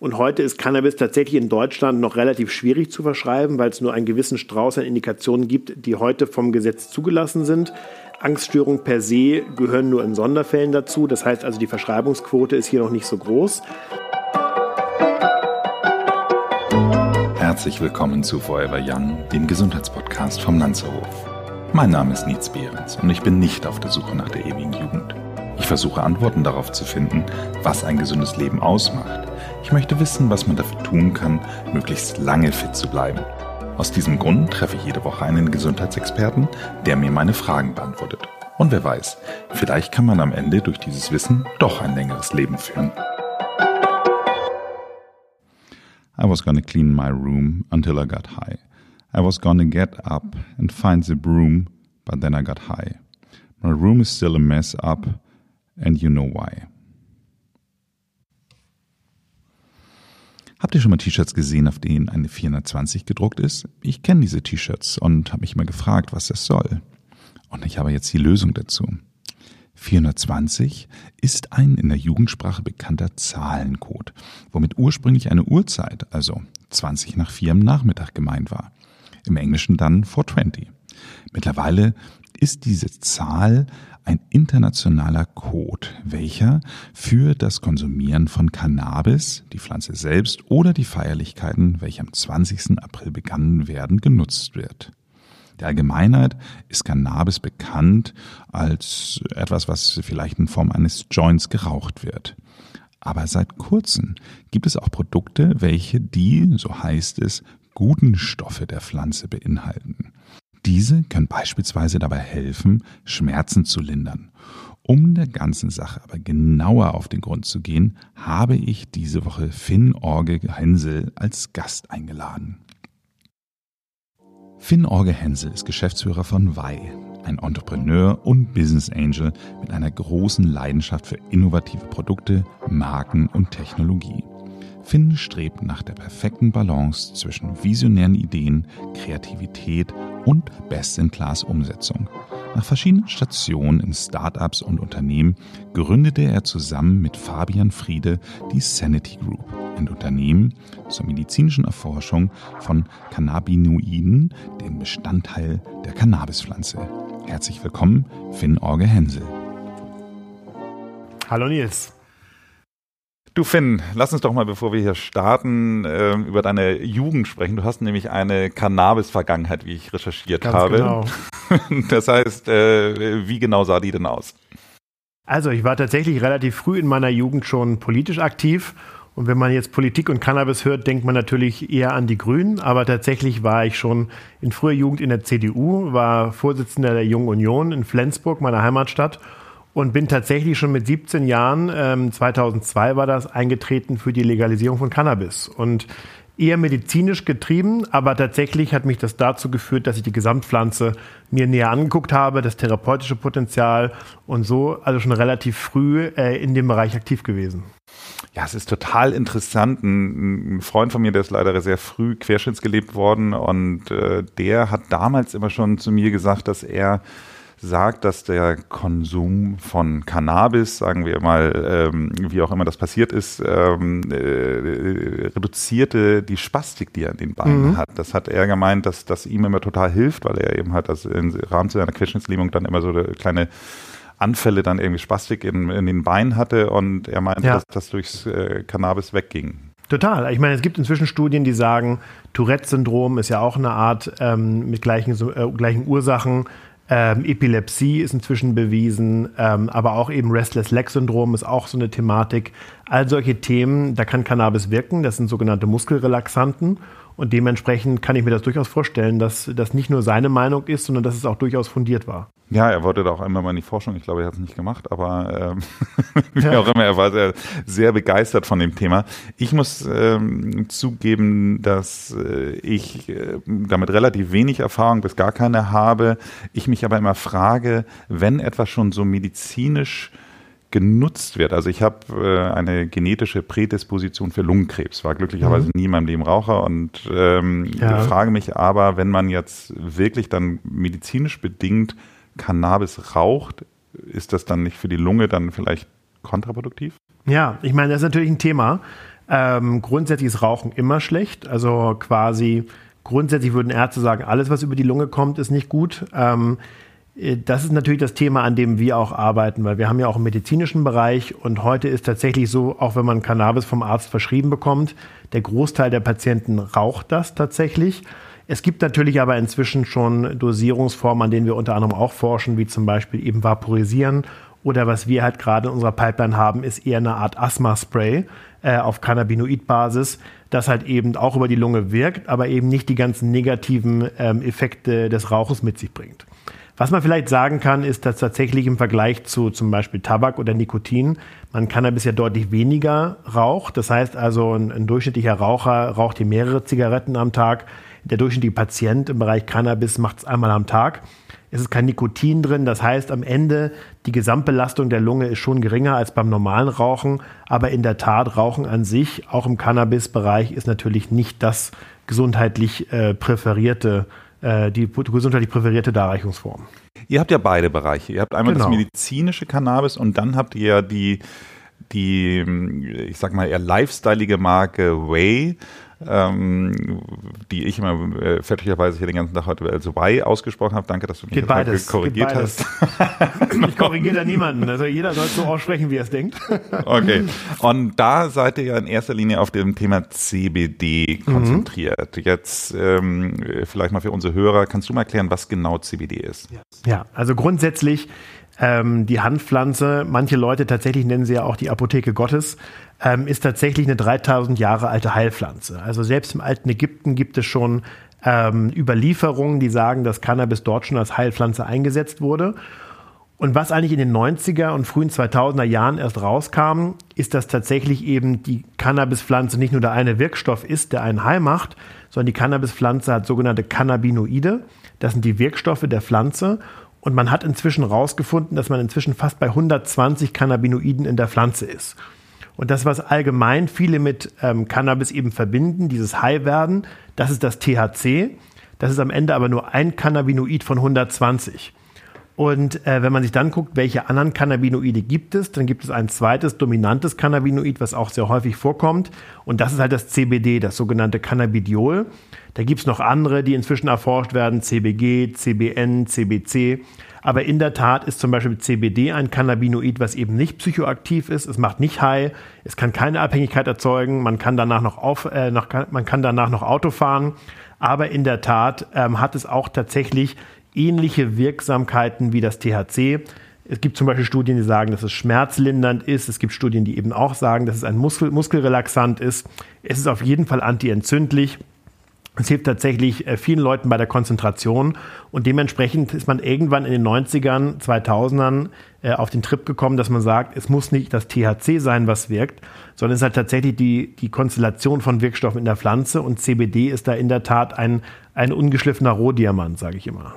Und heute ist Cannabis tatsächlich in Deutschland noch relativ schwierig zu verschreiben, weil es nur einen gewissen Strauß an Indikationen gibt, die heute vom Gesetz zugelassen sind. Angststörungen per se gehören nur in Sonderfällen dazu. Das heißt also, die Verschreibungsquote ist hier noch nicht so groß. Herzlich willkommen zu Forever Young, dem Gesundheitspodcast vom Lanzerhof. Mein Name ist Nietz Behrens und ich bin nicht auf der Suche nach der ewigen Jugend. Ich versuche Antworten darauf zu finden, was ein gesundes Leben ausmacht. Ich möchte wissen, was man dafür tun kann, möglichst lange fit zu bleiben. Aus diesem Grund treffe ich jede Woche einen Gesundheitsexperten, der mir meine Fragen beantwortet. Und wer weiß, vielleicht kann man am Ende durch dieses Wissen doch ein längeres Leben führen. I was gonna clean my room until I got high. I was gonna get up and find the broom, but then I got high. My room is still a mess up, and you know why. Habt ihr schon mal T-Shirts gesehen, auf denen eine 420 gedruckt ist? Ich kenne diese T-Shirts und habe mich mal gefragt, was das soll. Und ich habe jetzt die Lösung dazu. 420 ist ein in der Jugendsprache bekannter Zahlencode, womit ursprünglich eine Uhrzeit, also 20 nach 4 am Nachmittag gemeint war. Im Englischen dann 420. Mittlerweile ist diese Zahl ein internationaler Code, welcher für das Konsumieren von Cannabis, die Pflanze selbst oder die Feierlichkeiten, welche am 20. April begangen werden, genutzt wird. Der Allgemeinheit ist Cannabis bekannt als etwas, was vielleicht in Form eines Joints geraucht wird. Aber seit kurzem gibt es auch Produkte, welche die, so heißt es, guten Stoffe der Pflanze beinhalten. Diese können beispielsweise dabei helfen, Schmerzen zu lindern. Um der ganzen Sache aber genauer auf den Grund zu gehen, habe ich diese Woche Finn Orge Hensel als Gast eingeladen. Finn Orge Hensel ist Geschäftsführer von Wei, ein Entrepreneur und Business Angel mit einer großen Leidenschaft für innovative Produkte, Marken und Technologie. Finn strebt nach der perfekten Balance zwischen visionären Ideen, Kreativität und Best-in-Class-Umsetzung. Nach verschiedenen Stationen in Startups und Unternehmen gründete er zusammen mit Fabian Friede die Sanity Group, ein Unternehmen zur medizinischen Erforschung von Cannabinoiden, dem Bestandteil der Cannabispflanze. Herzlich willkommen, Finn Orge Hensel. Hallo Nils. Du Finn, lass uns doch mal, bevor wir hier starten, äh, über deine Jugend sprechen. Du hast nämlich eine Cannabis-Vergangenheit, wie ich recherchiert Ganz habe. Genau. Das heißt, äh, wie genau sah die denn aus? Also ich war tatsächlich relativ früh in meiner Jugend schon politisch aktiv. Und wenn man jetzt Politik und Cannabis hört, denkt man natürlich eher an die Grünen. Aber tatsächlich war ich schon in früher Jugend in der CDU, war Vorsitzender der Jungen Union in Flensburg, meiner Heimatstadt und bin tatsächlich schon mit 17 Jahren, ähm, 2002 war das, eingetreten für die Legalisierung von Cannabis. Und eher medizinisch getrieben, aber tatsächlich hat mich das dazu geführt, dass ich die Gesamtpflanze mir näher angeguckt habe, das therapeutische Potenzial und so also schon relativ früh äh, in dem Bereich aktiv gewesen. Ja, es ist total interessant. Ein, Freund von mir, der ist leider sehr früh querschnittsgelebt worden und äh, der hat damals immer schon zu mir gesagt, dass er sagt, dass der Konsum von Cannabis, sagen wir mal, ähm, wie auch immer das passiert ist, ähm, äh, reduzierte die Spastik, die er in den Beinen mhm. hat. Das hat er gemeint, dass das ihm immer total hilft, weil er eben halt das im Rahmen seiner Querschnittslähmung dann immer so eine kleine Anfälle dann irgendwie Spastik in, in den Beinen hatte und er meinte, ja. dass das durchs äh, Cannabis wegging. Total. Ich meine, es gibt inzwischen Studien, die sagen, Tourette-Syndrom ist ja auch eine Art ähm, mit gleichen, äh, gleichen Ursachen ähm, Epilepsie ist inzwischen bewiesen, ähm, aber auch eben Restless Leg Syndrom ist auch so eine Thematik. All solche Themen, da kann Cannabis wirken. Das sind sogenannte Muskelrelaxanten. Und dementsprechend kann ich mir das durchaus vorstellen, dass das nicht nur seine Meinung ist, sondern dass es auch durchaus fundiert war. Ja, er wollte da auch einmal mal in die Forschung. Ich glaube, er hat es nicht gemacht, aber ähm, wie ja. auch immer, er war sehr, sehr begeistert von dem Thema. Ich muss ähm, zugeben, dass äh, ich äh, damit relativ wenig Erfahrung bis gar keine habe. Ich mich aber immer frage, wenn etwas schon so medizinisch genutzt wird. Also ich habe äh, eine genetische Prädisposition für Lungenkrebs, war glücklicherweise mhm. nie in meinem Leben Raucher und ähm, ja. frage mich aber, wenn man jetzt wirklich dann medizinisch bedingt Cannabis raucht, ist das dann nicht für die Lunge dann vielleicht kontraproduktiv? Ja, ich meine, das ist natürlich ein Thema. Ähm, grundsätzlich ist Rauchen immer schlecht. Also quasi grundsätzlich würden Ärzte sagen, alles, was über die Lunge kommt, ist nicht gut. Ähm, äh, das ist natürlich das Thema, an dem wir auch arbeiten, weil wir haben ja auch einen medizinischen Bereich und heute ist tatsächlich so, auch wenn man Cannabis vom Arzt verschrieben bekommt, der Großteil der Patienten raucht das tatsächlich. Es gibt natürlich aber inzwischen schon Dosierungsformen, an denen wir unter anderem auch forschen, wie zum Beispiel eben Vaporisieren oder was wir halt gerade in unserer Pipeline haben, ist eher eine Art Asthma-Spray äh, auf Cannabinoid-Basis, das halt eben auch über die Lunge wirkt, aber eben nicht die ganzen negativen ähm, Effekte des Rauches mit sich bringt. Was man vielleicht sagen kann, ist, dass tatsächlich im Vergleich zu zum Beispiel Tabak oder Nikotin man Cannabis ja deutlich weniger raucht. Das heißt also, ein, ein durchschnittlicher Raucher raucht hier mehrere Zigaretten am Tag. Der durchschnittliche Patient im Bereich Cannabis macht es einmal am Tag. Es ist kein Nikotin drin, das heißt am Ende die Gesamtbelastung der Lunge ist schon geringer als beim normalen Rauchen, aber in der Tat Rauchen an sich, auch im Cannabis-Bereich, ist natürlich nicht das gesundheitlich äh, präferierte die gesundheitlich präferierte Darreichungsform. Ihr habt ja beide Bereiche. Ihr habt einmal genau. das medizinische Cannabis und dann habt ihr ja die, die, ich sag mal, eher lifestyleige Marke Way ähm, die ich immer äh, fälschlicherweise hier den ganzen Tag heute als Y ausgesprochen habe. Danke, dass du mich beides. korrigiert hast. ich korrigiere da niemanden. Also jeder soll so aussprechen, wie er es denkt. okay. Und da seid ihr ja in erster Linie auf dem Thema CBD konzentriert. Mhm. Jetzt ähm, vielleicht mal für unsere Hörer, kannst du mal erklären, was genau CBD ist? Ja, also grundsätzlich ähm, die Handpflanze, manche Leute tatsächlich nennen sie ja auch die Apotheke Gottes, ähm, ist tatsächlich eine 3000 Jahre alte Heilpflanze. Also selbst im alten Ägypten gibt es schon ähm, Überlieferungen, die sagen, dass Cannabis dort schon als Heilpflanze eingesetzt wurde. Und was eigentlich in den 90er und frühen 2000er Jahren erst rauskam, ist, dass tatsächlich eben die Cannabispflanze nicht nur der eine Wirkstoff ist, der einen heil macht, sondern die Cannabispflanze hat sogenannte Cannabinoide. Das sind die Wirkstoffe der Pflanze. Und man hat inzwischen herausgefunden, dass man inzwischen fast bei 120 Cannabinoiden in der Pflanze ist. Und das, was allgemein viele mit ähm, Cannabis eben verbinden, dieses High-Werden, das ist das THC. Das ist am Ende aber nur ein Cannabinoid von 120. Und äh, wenn man sich dann guckt, welche anderen Cannabinoide gibt es, dann gibt es ein zweites dominantes Cannabinoid, was auch sehr häufig vorkommt. Und das ist halt das CBD, das sogenannte Cannabidiol. Da gibt es noch andere, die inzwischen erforscht werden, CBG, CBN, CBC. Aber in der Tat ist zum Beispiel CBD ein Cannabinoid, was eben nicht psychoaktiv ist. Es macht nicht high, es kann keine Abhängigkeit erzeugen. Man kann danach noch auf, äh, noch, man kann danach noch Auto fahren. Aber in der Tat ähm, hat es auch tatsächlich ähnliche Wirksamkeiten wie das THC. Es gibt zum Beispiel Studien, die sagen, dass es schmerzlindernd ist. Es gibt Studien, die eben auch sagen, dass es ein Muskel Muskelrelaxant ist. Es ist auf jeden Fall antientzündlich. Es hilft tatsächlich äh, vielen Leuten bei der Konzentration und dementsprechend ist man irgendwann in den 90ern, 2000ern äh, auf den Trip gekommen, dass man sagt, es muss nicht das THC sein, was wirkt, sondern es ist halt tatsächlich die, die Konstellation von Wirkstoffen in der Pflanze und CBD ist da in der Tat ein, ein ungeschliffener Rohdiamant, sage ich immer.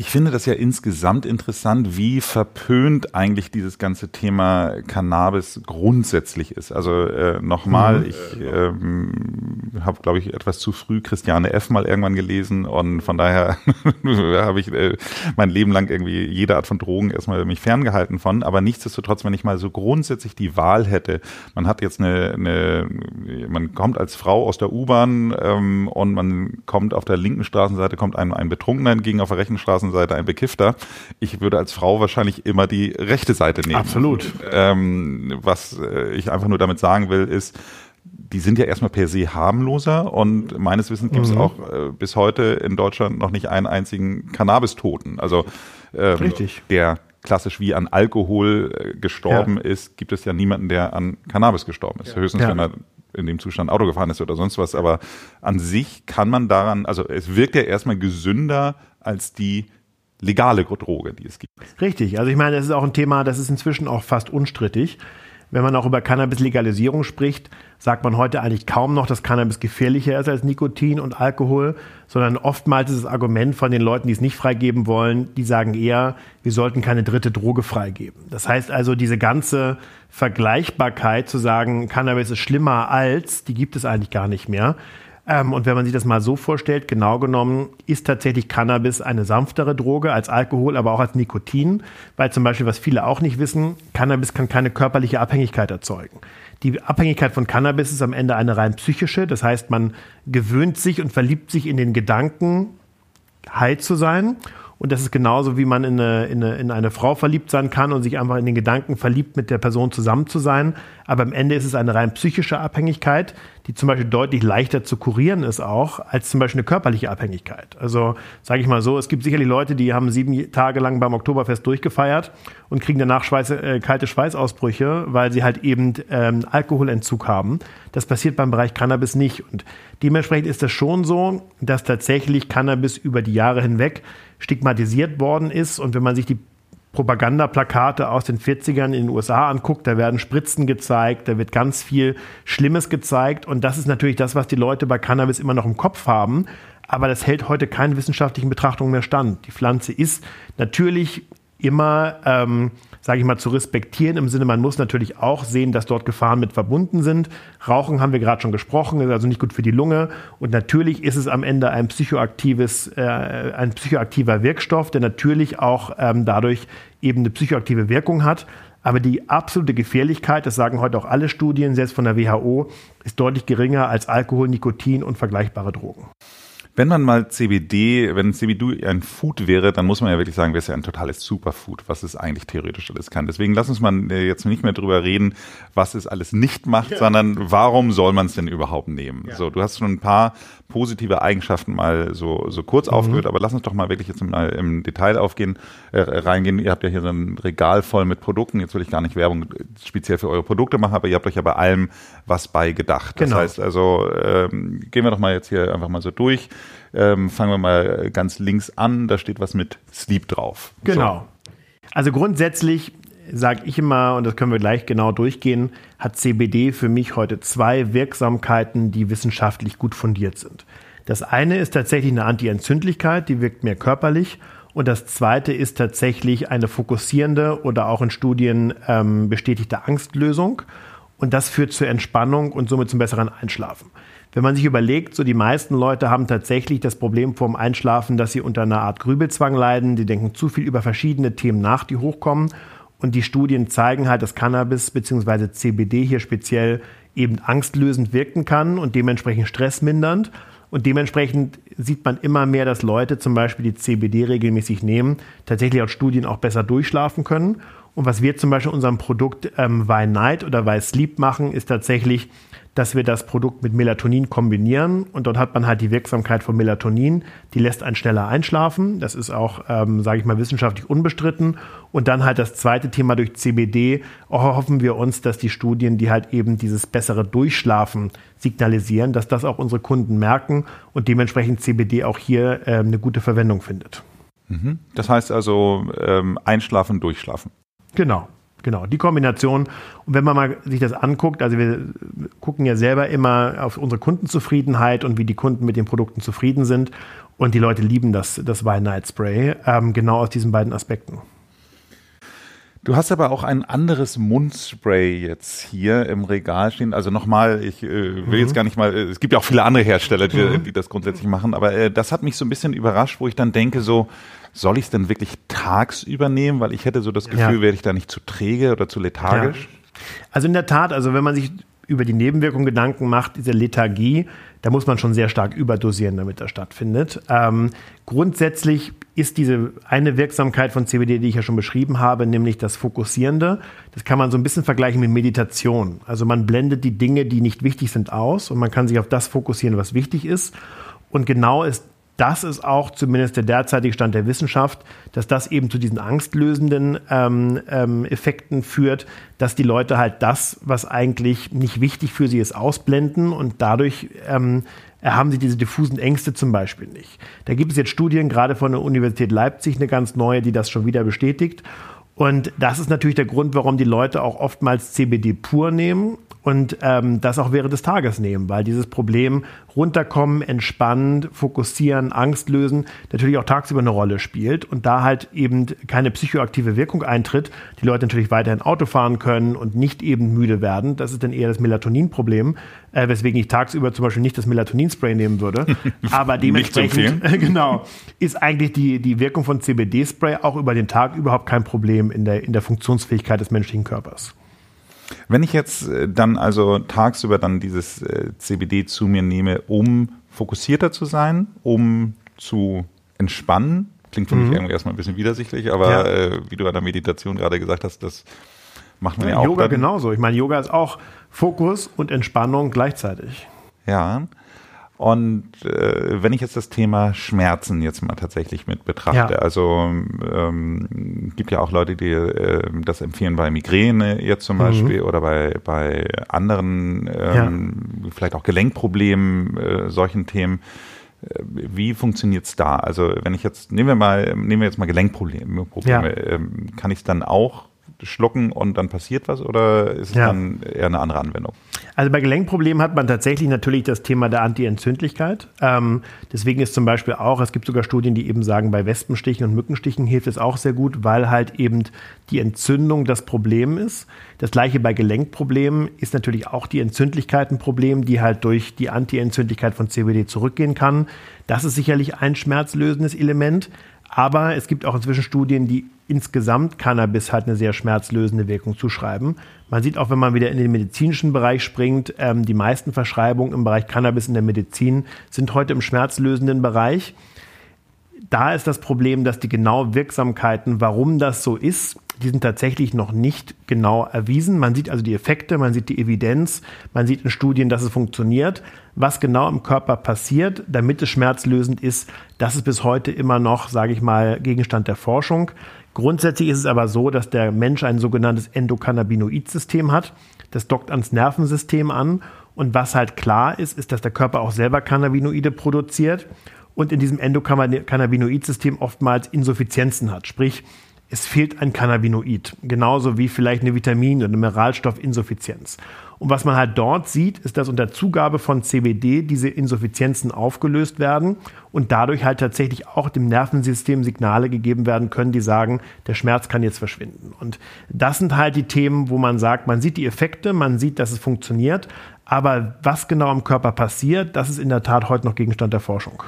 Ich finde das ja insgesamt interessant, wie verpönt eigentlich dieses ganze Thema Cannabis grundsätzlich ist. Also äh, nochmal, mhm. ich ähm, habe, glaube ich, etwas zu früh Christiane F. mal irgendwann gelesen und von daher habe ich äh, mein Leben lang irgendwie jede Art von Drogen erstmal mich ferngehalten von. Aber nichtsdestotrotz, wenn ich mal so grundsätzlich die Wahl hätte, man hat jetzt eine, eine man kommt als Frau aus der U-Bahn ähm, und man kommt auf der linken Straßenseite, kommt einem ein Betrunkener entgegen, auf der rechten Straßenseite Seite ein Bekiffter. Ich würde als Frau wahrscheinlich immer die rechte Seite nehmen. Absolut. Ähm, was äh, ich einfach nur damit sagen will, ist, die sind ja erstmal per se harmloser und meines Wissens gibt es mhm. auch äh, bis heute in Deutschland noch nicht einen einzigen Cannabis-Toten. Also ähm, Richtig. der klassisch wie an Alkohol äh, gestorben ja. ist, gibt es ja niemanden, der an Cannabis gestorben ist. Ja. Höchstens, ja. wenn er in dem Zustand Auto gefahren ist oder sonst was. Aber an sich kann man daran, also es wirkt ja erstmal gesünder als die legale Droge, die es gibt. Richtig. Also ich meine, das ist auch ein Thema, das ist inzwischen auch fast unstrittig. Wenn man auch über Cannabis-Legalisierung spricht, sagt man heute eigentlich kaum noch, dass Cannabis gefährlicher ist als Nikotin und Alkohol, sondern oftmals ist das Argument von den Leuten, die es nicht freigeben wollen, die sagen eher, wir sollten keine dritte Droge freigeben. Das heißt also, diese ganze Vergleichbarkeit zu sagen, Cannabis ist schlimmer als, die gibt es eigentlich gar nicht mehr. Ähm, und wenn man sich das mal so vorstellt, genau genommen ist tatsächlich Cannabis eine sanftere Droge als Alkohol, aber auch als Nikotin, weil zum Beispiel, was viele auch nicht wissen, Cannabis kann keine körperliche Abhängigkeit erzeugen. Die Abhängigkeit von Cannabis ist am Ende eine rein psychische, das heißt, man gewöhnt sich und verliebt sich in den Gedanken, high zu sein und das ist genauso, wie man in eine, in, eine, in eine Frau verliebt sein kann und sich einfach in den Gedanken verliebt, mit der Person zusammen zu sein. Aber am Ende ist es eine rein psychische Abhängigkeit, die zum Beispiel deutlich leichter zu kurieren ist auch, als zum Beispiel eine körperliche Abhängigkeit. Also sage ich mal so, es gibt sicherlich Leute, die haben sieben Tage lang beim Oktoberfest durchgefeiert und kriegen danach Schweiß, äh, kalte Schweißausbrüche, weil sie halt eben ähm, Alkoholentzug haben. Das passiert beim Bereich Cannabis nicht. Und dementsprechend ist es schon so, dass tatsächlich Cannabis über die Jahre hinweg stigmatisiert worden ist. Und wenn man sich die Propagandaplakate aus den 40ern in den USA anguckt, da werden Spritzen gezeigt, da wird ganz viel Schlimmes gezeigt. Und das ist natürlich das, was die Leute bei Cannabis immer noch im Kopf haben. Aber das hält heute keinen wissenschaftlichen Betrachtungen mehr stand. Die Pflanze ist natürlich immer ähm, sage ich mal, zu respektieren. Im Sinne, man muss natürlich auch sehen, dass dort Gefahren mit verbunden sind. Rauchen haben wir gerade schon gesprochen, ist also nicht gut für die Lunge. Und natürlich ist es am Ende ein psychoaktives, äh, ein psychoaktiver Wirkstoff, der natürlich auch ähm, dadurch eben eine psychoaktive Wirkung hat. Aber die absolute Gefährlichkeit, das sagen heute auch alle Studien, selbst von der WHO, ist deutlich geringer als Alkohol, Nikotin und vergleichbare Drogen. Wenn man mal CBD, wenn CBD ein Food wäre, dann muss man ja wirklich sagen, wäre es ja ein totales Superfood, was es eigentlich theoretisch alles kann. Deswegen lass uns mal äh, jetzt nicht mehr drüber reden, was es alles nicht macht, ja. sondern warum soll man es denn überhaupt nehmen? Ja. So, du hast schon ein paar positive Eigenschaften mal so, so kurz mhm. aufgehört, aber lass uns doch mal wirklich jetzt mal im Detail aufgehen, äh, reingehen. Ihr habt ja hier so ein Regal voll mit Produkten. Jetzt will ich gar nicht Werbung speziell für eure Produkte machen, aber ihr habt euch ja bei allem was bei gedacht. Das genau. heißt also, ähm, gehen wir doch mal jetzt hier einfach mal so durch. Ähm, fangen wir mal ganz links an, da steht was mit Sleep drauf. Genau. So. Also grundsätzlich sage ich immer, und das können wir gleich genau durchgehen, hat CBD für mich heute zwei Wirksamkeiten, die wissenschaftlich gut fundiert sind. Das eine ist tatsächlich eine Antientzündlichkeit, die wirkt mehr körperlich. Und das zweite ist tatsächlich eine fokussierende oder auch in Studien ähm, bestätigte Angstlösung. Und das führt zur Entspannung und somit zum besseren Einschlafen. Wenn man sich überlegt, so die meisten Leute haben tatsächlich das Problem vorm Einschlafen, dass sie unter einer Art Grübelzwang leiden. Die denken zu viel über verschiedene Themen nach, die hochkommen. Und die Studien zeigen halt, dass Cannabis bzw. CBD hier speziell eben angstlösend wirken kann und dementsprechend stressmindernd. Und dementsprechend sieht man immer mehr, dass Leute zum Beispiel die CBD regelmäßig nehmen, tatsächlich aus Studien auch besser durchschlafen können. Und was wir zum Beispiel unserem Produkt ähm, Why Night oder Why Sleep machen, ist tatsächlich, dass wir das Produkt mit Melatonin kombinieren und dort hat man halt die Wirksamkeit von Melatonin, die lässt einen schneller einschlafen. Das ist auch, ähm, sage ich mal, wissenschaftlich unbestritten. Und dann halt das zweite Thema durch CBD hoffen wir uns, dass die Studien, die halt eben dieses bessere Durchschlafen signalisieren, dass das auch unsere Kunden merken und dementsprechend CBD auch hier ähm, eine gute Verwendung findet. Mhm. Das heißt also ähm, einschlafen, durchschlafen. Genau. Genau, die Kombination. Und wenn man mal sich das anguckt, also wir gucken ja selber immer auf unsere Kundenzufriedenheit und wie die Kunden mit den Produkten zufrieden sind. Und die Leute lieben das, das Wine Night Spray, ähm, genau aus diesen beiden Aspekten. Du hast aber auch ein anderes Mundspray jetzt hier im Regal stehen. Also nochmal, ich äh, will mhm. jetzt gar nicht mal, es gibt ja auch viele andere Hersteller, die, mhm. die das grundsätzlich machen, aber äh, das hat mich so ein bisschen überrascht, wo ich dann denke, so, soll ich es denn wirklich tagsüber nehmen? Weil ich hätte so das Gefühl, ja. werde ich da nicht zu träge oder zu lethargisch? Ja. Also in der Tat, also wenn man sich über die Nebenwirkungen Gedanken macht, diese Lethargie, da muss man schon sehr stark überdosieren, damit das stattfindet. Ähm, grundsätzlich ist diese eine Wirksamkeit von CBD, die ich ja schon beschrieben habe, nämlich das Fokussierende. Das kann man so ein bisschen vergleichen mit Meditation. Also man blendet die Dinge, die nicht wichtig sind, aus und man kann sich auf das fokussieren, was wichtig ist. Und genau ist das ist auch zumindest der derzeitige Stand der Wissenschaft, dass das eben zu diesen angstlösenden ähm, ähm, Effekten führt, dass die Leute halt das, was eigentlich nicht wichtig für sie ist, ausblenden und dadurch ähm, haben sie diese diffusen Ängste zum Beispiel nicht. Da gibt es jetzt Studien, gerade von der Universität Leipzig, eine ganz neue, die das schon wieder bestätigt. Und das ist natürlich der Grund, warum die Leute auch oftmals CBD pur nehmen und ähm, das auch während des Tages nehmen, weil dieses Problem runterkommen, entspannen, fokussieren, Angst lösen natürlich auch tagsüber eine Rolle spielt und da halt eben keine psychoaktive Wirkung eintritt, die Leute natürlich weiterhin Auto fahren können und nicht eben müde werden. Das ist dann eher das Melatonin-Problem, äh, weswegen ich tagsüber zum Beispiel nicht das Melatonin-Spray nehmen würde. Aber dementsprechend, genau, ist eigentlich die, die Wirkung von CBD-Spray auch über den Tag überhaupt kein Problem in der, in der Funktionsfähigkeit des menschlichen Körpers. Wenn ich jetzt äh, dann also tagsüber dann dieses äh, CBD zu mir nehme, um fokussierter zu sein, um zu entspannen, klingt für mhm. mich irgendwie erstmal ein bisschen widersichtlich, aber ja. äh, wie du an der Meditation gerade gesagt hast, das macht man ja, ja auch. Yoga dann. genauso. Ich meine, Yoga ist auch Fokus und Entspannung gleichzeitig. Ja. Und äh, wenn ich jetzt das Thema Schmerzen jetzt mal tatsächlich mit betrachte, ja. also ähm, gibt ja auch Leute, die äh, das empfehlen bei Migräne jetzt zum mhm. Beispiel oder bei, bei anderen, ähm, ja. vielleicht auch Gelenkproblemen, äh, solchen Themen. Äh, wie funktioniert's da? Also wenn ich jetzt, nehmen wir mal, nehmen wir jetzt mal Gelenkprobleme, Probleme, ja. ähm, kann ich es dann auch schlucken und dann passiert was oder ist es ja. dann eher eine andere Anwendung? Also bei Gelenkproblemen hat man tatsächlich natürlich das Thema der Anti-Entzündlichkeit. Ähm, deswegen ist zum Beispiel auch, es gibt sogar Studien, die eben sagen, bei Wespenstichen und Mückenstichen hilft es auch sehr gut, weil halt eben die Entzündung das Problem ist. Das gleiche bei Gelenkproblemen ist natürlich auch die Entzündlichkeit ein Problem, die halt durch die Anti-Entzündlichkeit von CBD zurückgehen kann. Das ist sicherlich ein schmerzlösendes Element. Aber es gibt auch inzwischen Studien, die insgesamt Cannabis halt eine sehr schmerzlösende Wirkung zuschreiben. Man sieht auch, wenn man wieder in den medizinischen Bereich springt, ähm, die meisten Verschreibungen im Bereich Cannabis in der Medizin sind heute im schmerzlösenden Bereich. Da ist das Problem, dass die genauen Wirksamkeiten, warum das so ist, die sind tatsächlich noch nicht genau erwiesen. Man sieht also die Effekte, man sieht die Evidenz, man sieht in Studien, dass es funktioniert. Was genau im Körper passiert, damit es schmerzlösend ist, das ist bis heute immer noch, sage ich mal, Gegenstand der Forschung. Grundsätzlich ist es aber so, dass der Mensch ein sogenanntes Endokannabinoid-System hat. Das dockt ans Nervensystem an. Und was halt klar ist, ist, dass der Körper auch selber Cannabinoide produziert und in diesem Endokannabinoid-System oftmals Insuffizienzen hat. Sprich, es fehlt ein Cannabinoid, genauso wie vielleicht eine Vitamin- oder eine Mineralstoffinsuffizienz. Und was man halt dort sieht, ist, dass unter Zugabe von CBD diese Insuffizienzen aufgelöst werden und dadurch halt tatsächlich auch dem Nervensystem Signale gegeben werden können, die sagen, der Schmerz kann jetzt verschwinden. Und das sind halt die Themen, wo man sagt, man sieht die Effekte, man sieht, dass es funktioniert, aber was genau im Körper passiert, das ist in der Tat heute noch Gegenstand der Forschung.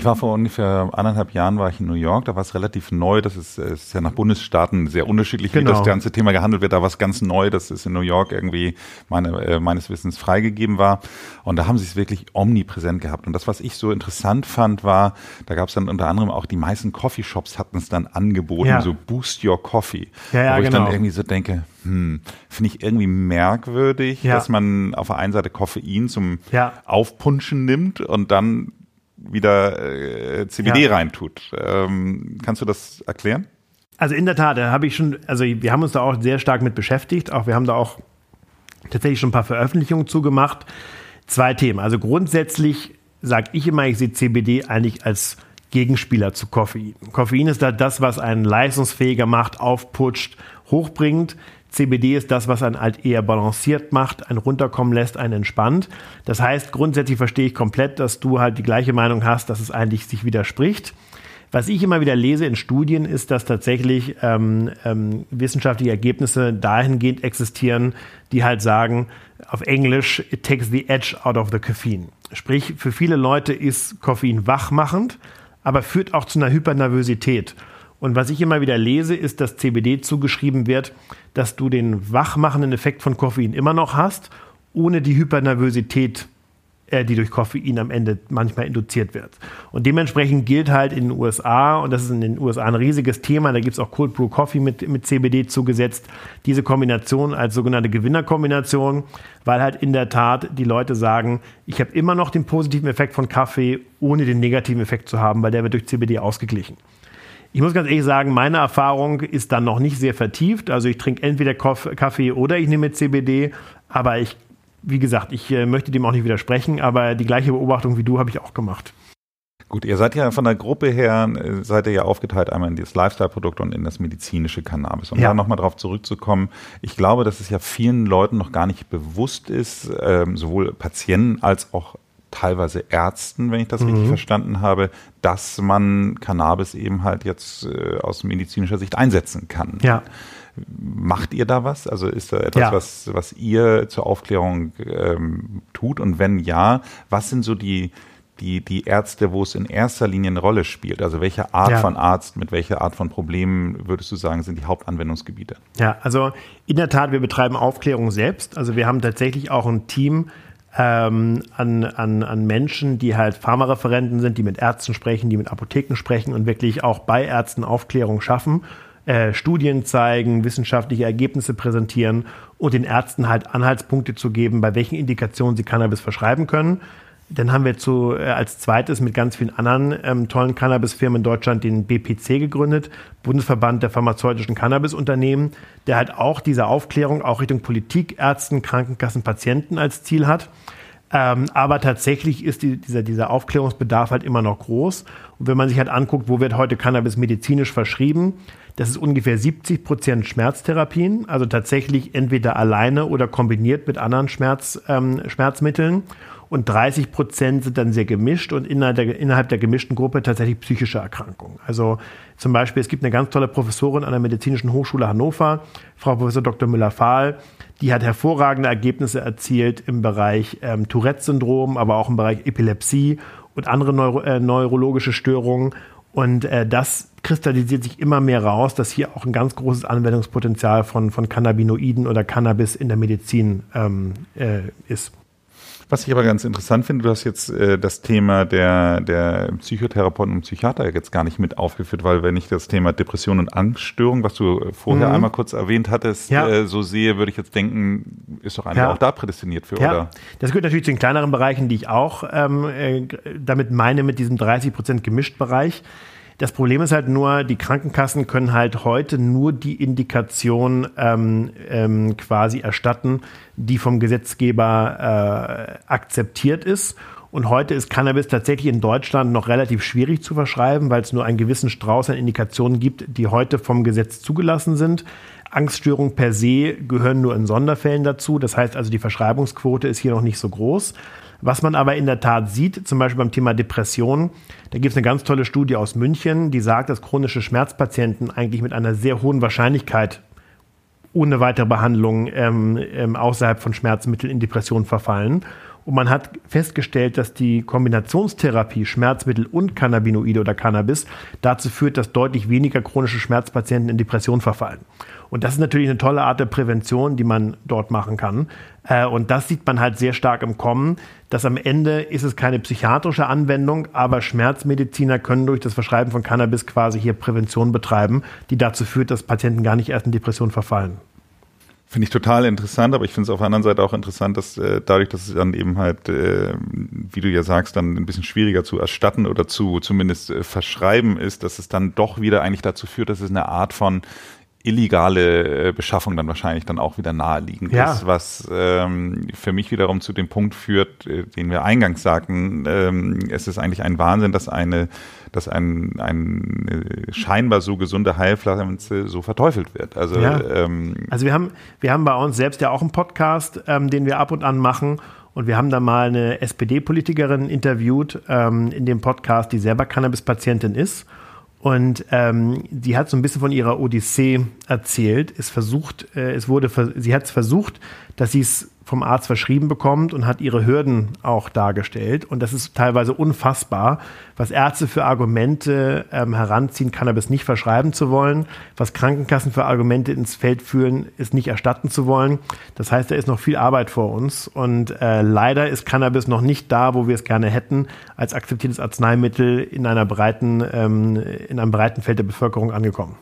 Ich war vor ungefähr anderthalb Jahren war ich in New York, da war es relativ neu, das ist, ist ja nach Bundesstaaten sehr unterschiedlich, genau. wie das ganze Thema gehandelt wird, da war es ganz neu, dass es in New York irgendwie meine, äh, meines Wissens freigegeben war und da haben sie es wirklich omnipräsent gehabt und das, was ich so interessant fand, war, da gab es dann unter anderem auch die meisten Coffeeshops hatten es dann angeboten, ja. so Boost Your Coffee, ja, ja, wo ich genau. dann irgendwie so denke, hm, finde ich irgendwie merkwürdig, dass man auf der einen Seite Koffein zum. Aufpunschen nimmt und dann wieder äh, CBD ja. reintut. Ähm, kannst du das erklären? Also in der Tat, da habe ich schon, also wir haben uns da auch sehr stark mit beschäftigt. Auch wir haben da auch tatsächlich schon ein paar Veröffentlichungen zugemacht. Zwei Themen. Also grundsätzlich sage ich immer, ich sehe CBD eigentlich als Gegenspieler zu Koffein. Koffein ist da das, was einen leistungsfähiger macht, aufputscht, hochbringt. CBD ist das, was einen halt eher balanciert macht, einen runterkommen lässt, einen entspannt. Das heißt, grundsätzlich verstehe ich komplett, dass du halt die gleiche Meinung hast, dass es eigentlich sich widerspricht. Was ich immer wieder lese in Studien, ist, dass tatsächlich ähm, ähm, wissenschaftliche Ergebnisse dahingehend existieren, die halt sagen, auf Englisch, it takes the edge out of the caffeine. Sprich, für viele Leute ist Koffein wachmachend, aber führt auch zu einer Hypernervosität. Und was ich immer wieder lese, ist, dass CBD zugeschrieben wird, dass du den wachmachenden Effekt von Koffein immer noch hast, ohne die Hypernervosität, äh, die durch Koffein am Ende manchmal induziert wird. Und dementsprechend gilt halt in den USA, und das ist in den USA ein riesiges Thema, da gibt es auch Cold Brew Coffee mit, mit CBD zugesetzt, diese Kombination als sogenannte Gewinnerkombination, weil halt in der Tat die Leute sagen, ich habe immer noch den positiven Effekt von Kaffee, ohne den negativen Effekt zu haben, weil der wird durch CBD ausgeglichen. Ich muss ganz ehrlich sagen, meine Erfahrung ist dann noch nicht sehr vertieft. Also ich trinke entweder Kaffee oder ich nehme CBD, aber ich, wie gesagt, ich äh, möchte dem auch nicht widersprechen, aber die gleiche Beobachtung wie du habe ich auch gemacht. Gut, ihr seid ja von der Gruppe her, äh, seid ihr ja aufgeteilt einmal in das Lifestyle-Produkt und in das medizinische Cannabis. Um ja. da nochmal drauf zurückzukommen, ich glaube, dass es ja vielen Leuten noch gar nicht bewusst ist, ähm, sowohl Patienten als auch teilweise Ärzten, wenn ich das mhm. richtig verstanden habe, dass man Cannabis eben halt jetzt äh, aus medizinischer Sicht einsetzen kann. Ja. Macht ihr da was? Also ist da etwas, ja. was, was ihr zur Aufklärung ähm, tut? Und wenn ja, was sind so die, die, die Ärzte, wo es in erster Linie eine Rolle spielt? Also welche Art ja. von Arzt, mit welcher Art von Problemen würdest du sagen, sind die Hauptanwendungsgebiete? Ja, also in der Tat, wir betreiben Aufklärung selbst. Also wir haben tatsächlich auch ein Team ähm, an, an, an Menschen, die halt Pharmareferenten sind, die mit Ärzten sprechen, die mit Apotheken sprechen und wirklich auch bei Ärzten Aufklärung schaffen. Äh, Studien zeigen, wissenschaftliche Ergebnisse präsentieren und den Ärzten halt Anhaltspunkte zu geben, bei welchen Indikationen sie Cannabis verschreiben können. Dann haben wir zu, äh, als zweites mit ganz vielen anderen ähm, tollen Cannabis-Firmen in Deutschland den BPC gegründet, Bundesverband der pharmazeutischen Cannabis-Unternehmen, der halt auch diese Aufklärung auch Richtung Politik, Ärzten, Krankenkassen, Patienten als Ziel hat. Ähm, aber tatsächlich ist die, dieser, dieser Aufklärungsbedarf halt immer noch groß. Und wenn man sich halt anguckt, wo wird heute Cannabis medizinisch verschrieben, das ist ungefähr 70 Prozent Schmerztherapien, also tatsächlich entweder alleine oder kombiniert mit anderen Schmerz, ähm, Schmerzmitteln und 30 Prozent sind dann sehr gemischt und innerhalb der, innerhalb der gemischten Gruppe tatsächlich psychische Erkrankungen. Also zum Beispiel, es gibt eine ganz tolle Professorin an der Medizinischen Hochschule Hannover, Frau Professor Dr. Müller-Fahl, die hat hervorragende Ergebnisse erzielt im Bereich ähm, Tourette-Syndrom, aber auch im Bereich Epilepsie und andere Neuro äh, neurologische Störungen. Und äh, das kristallisiert sich immer mehr raus, dass hier auch ein ganz großes Anwendungspotenzial von, von Cannabinoiden oder Cannabis in der Medizin ähm, äh, ist. Was ich aber ganz interessant finde, du hast jetzt äh, das Thema der, der Psychotherapeuten und Psychiater jetzt gar nicht mit aufgeführt, weil wenn ich das Thema Depression und Angststörung, was du vorher mhm. einmal kurz erwähnt hattest, ja. äh, so sehe, würde ich jetzt denken, ist doch eigentlich ja. auch da prädestiniert für, ja. oder? Das gehört natürlich zu den kleineren Bereichen, die ich auch ähm, äh, damit meine, mit diesem 30 Prozent gemischt Bereich. Das Problem ist halt nur, die Krankenkassen können halt heute nur die Indikation ähm, ähm, quasi erstatten, die vom Gesetzgeber äh, akzeptiert ist. Und heute ist Cannabis tatsächlich in Deutschland noch relativ schwierig zu verschreiben, weil es nur einen gewissen Strauß an Indikationen gibt, die heute vom Gesetz zugelassen sind. Angststörungen per se gehören nur in Sonderfällen dazu. Das heißt also, die Verschreibungsquote ist hier noch nicht so groß. Was man aber in der Tat sieht, zum Beispiel beim Thema Depression, da gibt es eine ganz tolle Studie aus München, die sagt, dass chronische Schmerzpatienten eigentlich mit einer sehr hohen Wahrscheinlichkeit ohne weitere Behandlung ähm, ähm, außerhalb von Schmerzmitteln in Depression verfallen. Und man hat festgestellt, dass die Kombinationstherapie Schmerzmittel und Cannabinoide oder Cannabis dazu führt, dass deutlich weniger chronische Schmerzpatienten in Depression verfallen. Und das ist natürlich eine tolle Art der Prävention, die man dort machen kann. Äh, und das sieht man halt sehr stark im Kommen, dass am Ende ist es keine psychiatrische Anwendung, aber Schmerzmediziner können durch das Verschreiben von Cannabis quasi hier Prävention betreiben, die dazu führt, dass Patienten gar nicht erst in Depression verfallen. Finde ich total interessant, aber ich finde es auf der anderen Seite auch interessant, dass äh, dadurch, dass es dann eben halt, äh, wie du ja sagst, dann ein bisschen schwieriger zu erstatten oder zu zumindest äh, verschreiben ist, dass es dann doch wieder eigentlich dazu führt, dass es eine Art von illegale äh, Beschaffung dann wahrscheinlich dann auch wieder naheliegend ja. ist, was ähm, für mich wiederum zu dem Punkt führt, äh, den wir eingangs sagten, ähm, es ist eigentlich ein Wahnsinn, dass eine, dass ein, ein scheinbar so gesunde Heilpflanze so verteufelt wird. Also, ja. ähm, also wir haben, wir haben bei uns selbst ja auch einen Podcast, ähm, den wir ab und an machen. Und wir haben da mal eine SPD-Politikerin interviewt ähm, in dem Podcast, die selber Cannabis-Patientin ist. Und ähm, die hat so ein bisschen von ihrer Odyssee erzählt. Es versucht, äh, es wurde, sie hat es versucht, dass sie es vom Arzt verschrieben bekommt und hat ihre Hürden auch dargestellt. Und das ist teilweise unfassbar, was Ärzte für Argumente ähm, heranziehen, Cannabis nicht verschreiben zu wollen, was Krankenkassen für Argumente ins Feld führen, es nicht erstatten zu wollen. Das heißt, da ist noch viel Arbeit vor uns. Und äh, leider ist Cannabis noch nicht da, wo wir es gerne hätten, als akzeptiertes Arzneimittel in einer breiten, ähm, in einem breiten Feld der Bevölkerung angekommen.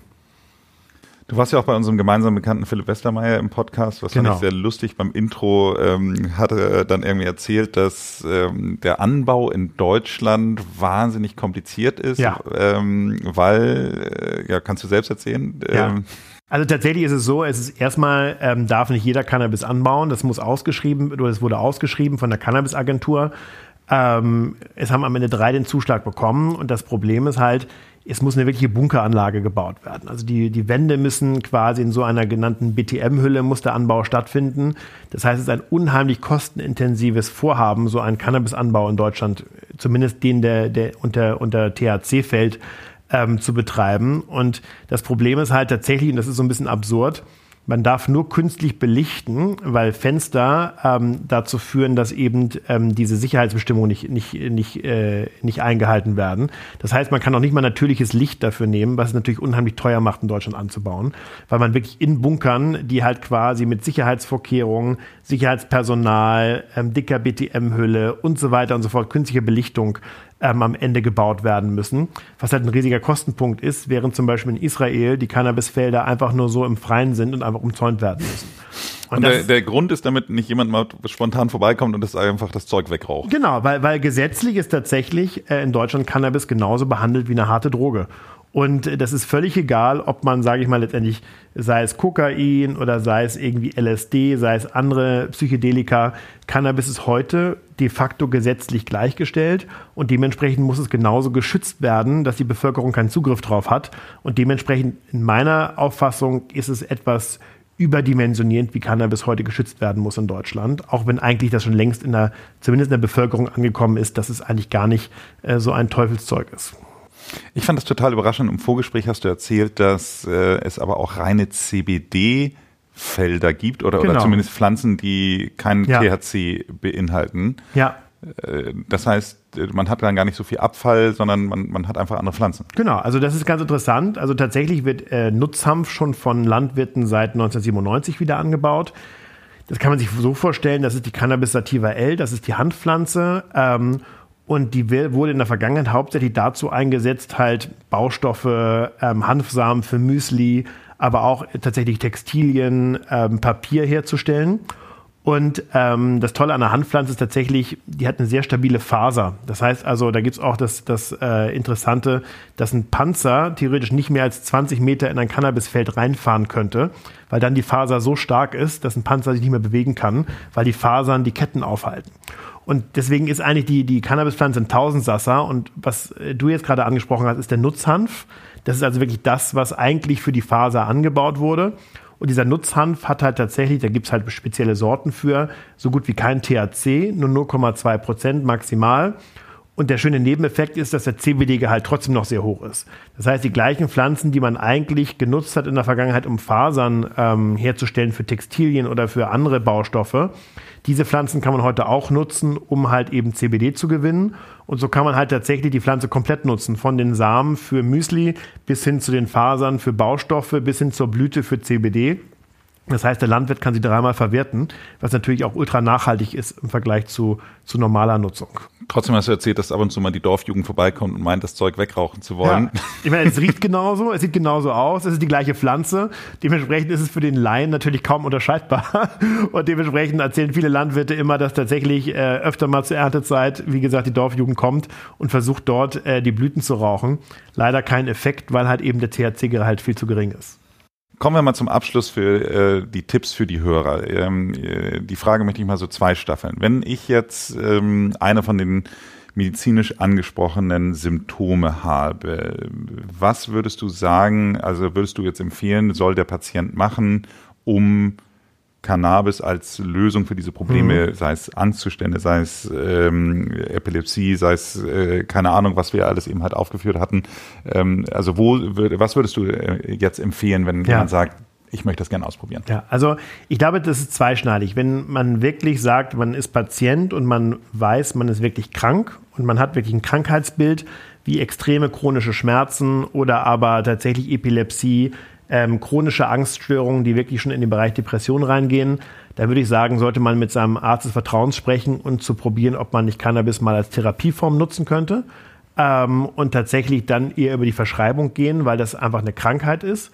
Du warst ja auch bei unserem gemeinsamen Bekannten Philipp Westermeier im Podcast, was genau. fand ich sehr lustig. Beim Intro ähm, hatte er dann irgendwie erzählt, dass ähm, der Anbau in Deutschland wahnsinnig kompliziert ist, ja. ähm, weil, äh, ja, kannst du selbst erzählen? Ja. Ähm, also tatsächlich ist es so, es ist erstmal, ähm, darf nicht jeder Cannabis anbauen, das muss ausgeschrieben, oder es wurde ausgeschrieben von der Cannabis-Agentur. Ähm, es haben am Ende drei den Zuschlag bekommen und das Problem ist halt, es muss eine wirkliche Bunkeranlage gebaut werden. Also die, die Wände müssen quasi in so einer genannten BTM-Hülle muss der Anbau stattfinden. Das heißt, es ist ein unheimlich kostenintensives Vorhaben, so einen Cannabisanbau in Deutschland, zumindest den, der, der unter, unter THC fällt, ähm, zu betreiben. Und das Problem ist halt tatsächlich, und das ist so ein bisschen absurd, man darf nur künstlich belichten, weil Fenster ähm, dazu führen, dass eben ähm, diese Sicherheitsbestimmungen nicht, nicht, nicht, äh, nicht eingehalten werden. Das heißt, man kann auch nicht mal natürliches Licht dafür nehmen, was es natürlich unheimlich teuer macht, in Deutschland anzubauen, weil man wirklich in Bunkern, die halt quasi mit Sicherheitsvorkehrungen, Sicherheitspersonal, ähm, dicker BTM-Hülle und so weiter und so fort, künstliche Belichtung ähm, am Ende gebaut werden müssen, was halt ein riesiger Kostenpunkt ist, während zum Beispiel in Israel die Cannabisfelder einfach nur so im Freien sind und einfach umzäunt werden müssen. Und, und der, der Grund ist, damit nicht jemand mal spontan vorbeikommt und das einfach das Zeug wegraucht. Genau, weil, weil gesetzlich ist tatsächlich äh, in Deutschland Cannabis genauso behandelt wie eine harte Droge. Und das ist völlig egal, ob man, sage ich mal, letztendlich, sei es Kokain oder sei es irgendwie LSD, sei es andere Psychedelika, Cannabis ist heute de facto gesetzlich gleichgestellt und dementsprechend muss es genauso geschützt werden, dass die Bevölkerung keinen Zugriff drauf hat. Und dementsprechend, in meiner Auffassung, ist es etwas überdimensionierend, wie Cannabis heute geschützt werden muss in Deutschland, auch wenn eigentlich das schon längst in der, zumindest in der Bevölkerung angekommen ist, dass es eigentlich gar nicht äh, so ein Teufelszeug ist. Ich fand das total überraschend. Im Vorgespräch hast du erzählt, dass äh, es aber auch reine CBD Felder gibt oder, genau. oder zumindest Pflanzen, die keinen ja. THC beinhalten. Ja. Äh, das heißt, man hat dann gar nicht so viel Abfall, sondern man, man hat einfach andere Pflanzen. Genau, also das ist ganz interessant. Also tatsächlich wird äh, Nutzhanf schon von Landwirten seit 1997 wieder angebaut. Das kann man sich so vorstellen, das ist die Cannabis sativa L, das ist die Handpflanze. Ähm, und die wurde in der Vergangenheit hauptsächlich dazu eingesetzt, halt Baustoffe, ähm, Hanfsamen für Müsli, aber auch tatsächlich Textilien, ähm, Papier herzustellen. Und ähm, das Tolle an der Handpflanze ist tatsächlich, die hat eine sehr stabile Faser. Das heißt also, da gibt's auch das, das äh, Interessante, dass ein Panzer theoretisch nicht mehr als 20 Meter in ein Cannabisfeld reinfahren könnte, weil dann die Faser so stark ist, dass ein Panzer sich nicht mehr bewegen kann, weil die Fasern die Ketten aufhalten. Und deswegen ist eigentlich die, die Cannabispflanze ein Tausendsasser. Und was äh, du jetzt gerade angesprochen hast, ist der Nutzhanf. Das ist also wirklich das, was eigentlich für die Faser angebaut wurde. Und dieser Nutzhanf hat halt tatsächlich, da gibt's halt spezielle Sorten für, so gut wie kein THC, nur 0,2 Prozent maximal. Und der schöne Nebeneffekt ist, dass der CBD-Gehalt trotzdem noch sehr hoch ist. Das heißt, die gleichen Pflanzen, die man eigentlich genutzt hat in der Vergangenheit, um Fasern ähm, herzustellen für Textilien oder für andere Baustoffe, diese Pflanzen kann man heute auch nutzen, um halt eben CBD zu gewinnen. Und so kann man halt tatsächlich die Pflanze komplett nutzen, von den Samen für Müsli bis hin zu den Fasern für Baustoffe bis hin zur Blüte für CBD. Das heißt, der Landwirt kann sie dreimal verwerten, was natürlich auch ultra nachhaltig ist im Vergleich zu, zu normaler Nutzung. Trotzdem hast du erzählt, dass ab und zu mal die Dorfjugend vorbeikommt und meint, das Zeug wegrauchen zu wollen. Ja. Ich meine, es riecht genauso, es sieht genauso aus, es ist die gleiche Pflanze. Dementsprechend ist es für den Laien natürlich kaum unterscheidbar. Und dementsprechend erzählen viele Landwirte immer, dass tatsächlich äh, öfter mal zur Erntezeit, wie gesagt, die Dorfjugend kommt und versucht dort äh, die Blüten zu rauchen. Leider kein Effekt, weil halt eben der THC-Gehalt viel zu gering ist. Kommen wir mal zum Abschluss für äh, die Tipps für die Hörer. Ähm, äh, die Frage möchte ich mal so zwei staffeln. Wenn ich jetzt ähm, eine von den medizinisch angesprochenen Symptome habe, was würdest du sagen, also würdest du jetzt empfehlen, soll der Patient machen, um Cannabis als Lösung für diese Probleme, mhm. sei es Angstzustände, sei es ähm, Epilepsie, sei es äh, keine Ahnung, was wir alles eben halt aufgeführt hatten. Ähm, also wo, was würdest du äh, jetzt empfehlen, wenn ja. jemand sagt, ich möchte das gerne ausprobieren. Ja, also ich glaube, das ist zweischneidig. Wenn man wirklich sagt, man ist Patient und man weiß, man ist wirklich krank und man hat wirklich ein Krankheitsbild wie extreme chronische Schmerzen oder aber tatsächlich Epilepsie, ähm, chronische Angststörungen, die wirklich schon in den Bereich Depression reingehen, da würde ich sagen, sollte man mit seinem Arzt des Vertrauens sprechen und zu probieren, ob man nicht Cannabis mal als Therapieform nutzen könnte ähm, und tatsächlich dann eher über die Verschreibung gehen, weil das einfach eine Krankheit ist.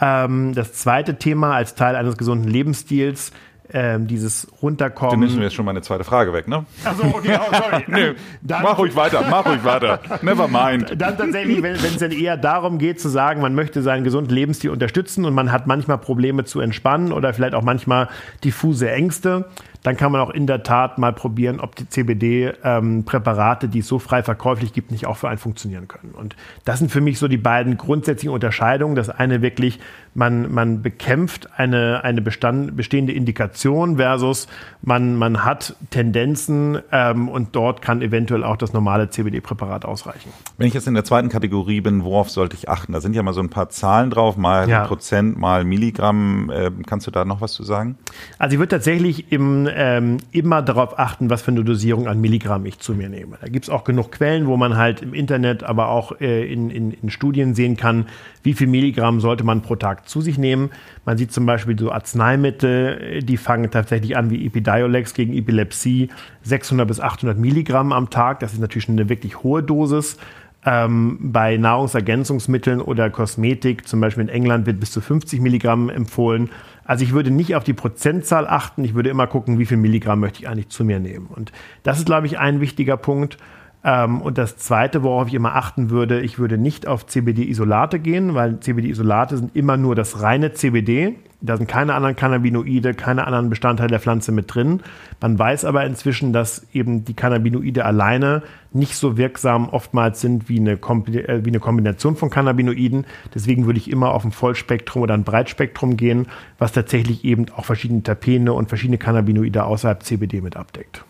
Ähm, das zweite Thema als Teil eines gesunden Lebensstils ähm, dieses Runterkommen. Dann nimmst du jetzt schon meine zweite Frage weg, ne? Achso, okay, oh, sorry. dann, mach ruhig weiter, mach ruhig weiter. Never mind. Dann tatsächlich, wenn es dann eher darum geht zu sagen, man möchte seinen gesunden Lebensstil unterstützen und man hat manchmal Probleme zu entspannen oder vielleicht auch manchmal diffuse Ängste, dann kann man auch in der Tat mal probieren, ob die CBD-Präparate, ähm, die es so frei verkäuflich gibt, nicht auch für einen funktionieren können. Und das sind für mich so die beiden grundsätzlichen Unterscheidungen. Das eine wirklich, man, man bekämpft eine, eine Bestand, bestehende Indikation versus man, man hat Tendenzen ähm, und dort kann eventuell auch das normale CBD-Präparat ausreichen. Wenn ich jetzt in der zweiten Kategorie bin, worauf sollte ich achten? Da sind ja mal so ein paar Zahlen drauf, mal ja. Prozent, mal Milligramm. Äh, kannst du da noch was zu sagen? Also ich würde tatsächlich im, ähm, immer darauf achten, was für eine Dosierung an Milligramm ich zu mir nehme. Da gibt es auch genug Quellen, wo man halt im Internet, aber auch äh, in, in, in Studien sehen kann, wie viel Milligramm sollte man pro Tag zu sich nehmen. Man sieht zum Beispiel so Arzneimittel, die fangen tatsächlich an wie Epidiolex gegen Epilepsie, 600 bis 800 Milligramm am Tag. Das ist natürlich eine wirklich hohe Dosis. Ähm, bei Nahrungsergänzungsmitteln oder Kosmetik, zum Beispiel in England, wird bis zu 50 Milligramm empfohlen. Also ich würde nicht auf die Prozentzahl achten, ich würde immer gucken, wie viel Milligramm möchte ich eigentlich zu mir nehmen. Und das ist, glaube ich, ein wichtiger Punkt. Ähm, und das Zweite, worauf ich immer achten würde, ich würde nicht auf CBD-Isolate gehen, weil CBD-Isolate sind immer nur das reine CBD. Da sind keine anderen Cannabinoide, keine anderen Bestandteile der Pflanze mit drin. Man weiß aber inzwischen, dass eben die Cannabinoide alleine nicht so wirksam oftmals sind wie eine, äh, wie eine Kombination von Cannabinoiden. Deswegen würde ich immer auf ein Vollspektrum oder ein Breitspektrum gehen, was tatsächlich eben auch verschiedene Terpene und verschiedene Cannabinoide außerhalb CBD mit abdeckt.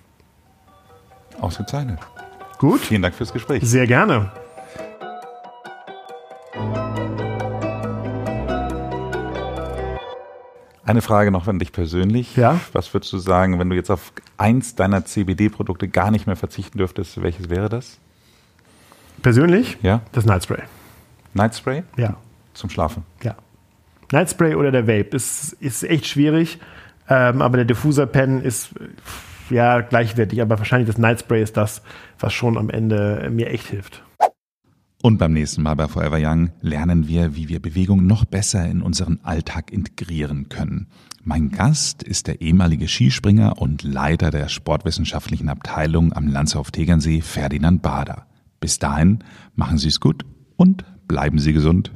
Ausgezeichnet. Gut. Vielen Dank fürs Gespräch. Sehr gerne. Eine Frage noch an dich persönlich. Ja. Was würdest du sagen, wenn du jetzt auf eins deiner CBD-Produkte gar nicht mehr verzichten dürftest, welches wäre das? Persönlich? Ja. Das Night Spray. Night Spray? Ja. Zum Schlafen? Ja. Night Spray oder der Vape ist, ist echt schwierig, ähm, aber der Diffuser Pen ist ja, gleichwertig, aber wahrscheinlich das Night Spray ist das, was schon am Ende mir echt hilft. Und beim nächsten Mal bei Forever Young lernen wir, wie wir Bewegung noch besser in unseren Alltag integrieren können. Mein Gast ist der ehemalige Skispringer und Leiter der sportwissenschaftlichen Abteilung am Landshof Tegernsee, Ferdinand Bader. Bis dahin, machen Sie es gut und bleiben Sie gesund.